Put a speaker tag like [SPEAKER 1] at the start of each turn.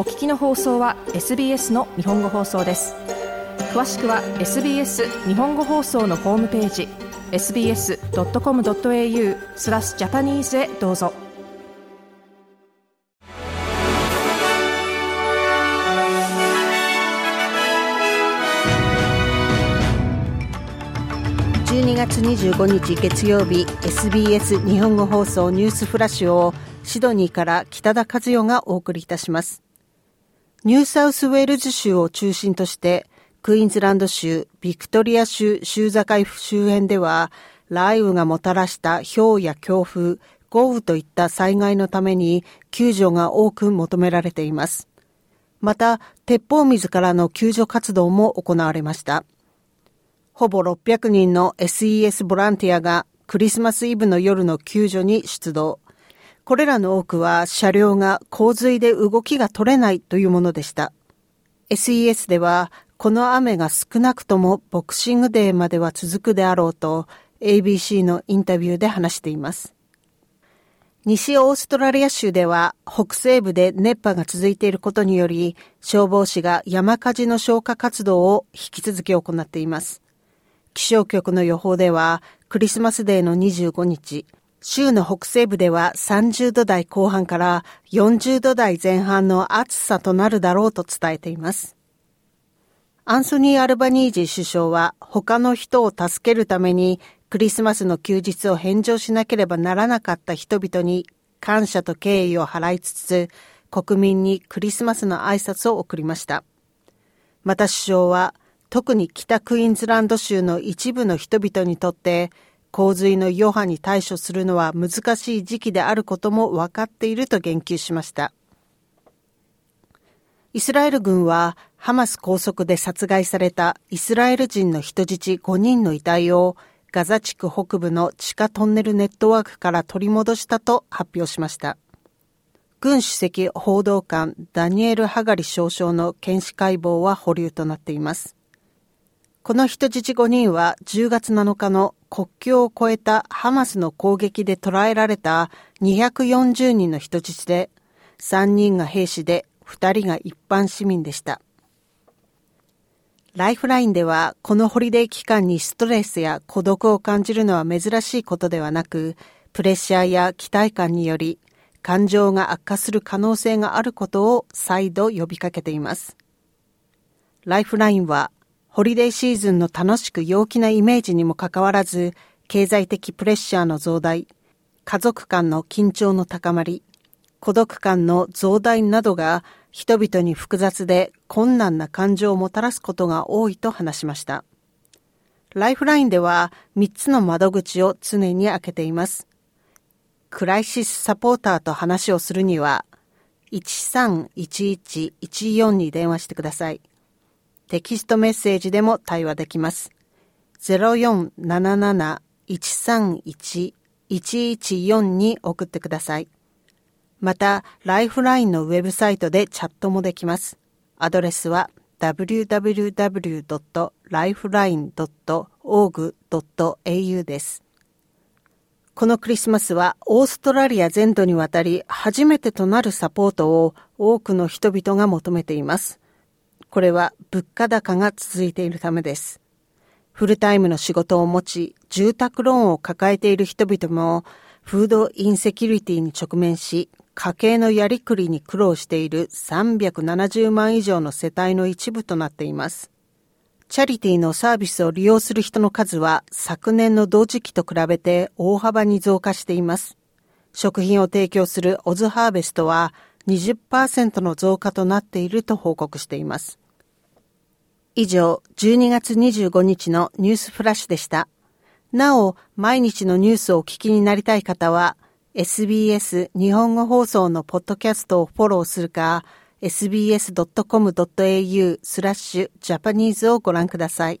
[SPEAKER 1] お聞きの放送は SBS の日本語放送です詳しくは SBS 日本語放送のホームページ sbs.com.au スラスジャパニーズへどうぞ
[SPEAKER 2] 12月25日月曜日 SBS 日本語放送ニュースフラッシュをシドニーから北田和代がお送りいたしますニューサウスウェールズ州を中心として、クイーンズランド州、ビクトリア州、州境周辺では、雷雨がもたらした氷や強風、豪雨といった災害のために救助が多く求められています。また、鉄砲水からの救助活動も行われました。ほぼ600人の SES ボランティアがクリスマスイブの夜の救助に出動。これらの多くは車両が洪水で動きが取れないというものでした。SES では、この雨が少なくともボクシングデーまでは続くであろうと ABC のインタビューで話しています。西オーストラリア州では北西部で熱波が続いていることにより消防士が山火事の消火活動を引き続き行っています。気象局の予報ではクリスマスデーの25日、州の北西部では30度台後半から40度台前半の暑さとなるだろうと伝えています。アンソニー・アルバニージー首相は他の人を助けるためにクリスマスの休日を返上しなければならなかった人々に感謝と敬意を払いつつ国民にクリスマスの挨拶を送りました。また首相は特に北クイーンズランド州の一部の人々にとって洪水の余波に対処するのは難しい時期であることも分かっていると言及しました。イスラエル軍はハマス拘束で殺害されたイスラエル人の人質5人の遺体をガザ地区北部の地下トンネルネットワークから取り戻したと発表しました。軍主席報道官ダニエル・ハガリ少将の検視解剖は保留となっています。この人質5人は10月7日の国境を越えたハマスの攻撃で捕らえられた240人の人質で、3人が兵士で2人が一般市民でした。ライフラインではこのホリデー期間にストレスや孤独を感じるのは珍しいことではなく、プレッシャーや期待感により感情が悪化する可能性があることを再度呼びかけています。ライフラインはホリデーシーズンの楽しく陽気なイメージにもかかわらず、経済的プレッシャーの増大、家族間の緊張の高まり、孤独感の増大などが人々に複雑で困難な感情をもたらすことが多いと話しました。ライフラインでは3つの窓口を常に開けています。クライシスサポーターと話をするには、1311114に電話してください。テキストメッセージでも対話できます。0 4 7 7 1 3 1 1 1 4に送ってください。また、ライフラインのウェブサイトでチャットもできます。アドレスは www.lifeline.org.au です。このクリスマスはオーストラリア全土にわたり初めてとなるサポートを多くの人々が求めています。これは物価高が続いているためです。フルタイムの仕事を持ち、住宅ローンを抱えている人々も、フードインセキュリティに直面し、家計のやりくりに苦労している370万以上の世帯の一部となっています。チャリティーのサービスを利用する人の数は昨年の同時期と比べて大幅に増加しています。食品を提供するオズハーベストは20%の増加となっていると報告しています。以上、12月25日のニュースフラッシュでした。なお、毎日のニュースをお聞きになりたい方は、SBS 日本語放送のポッドキャストをフォローするか、sbs.com.au スラッシュジャパニーズをご覧ください。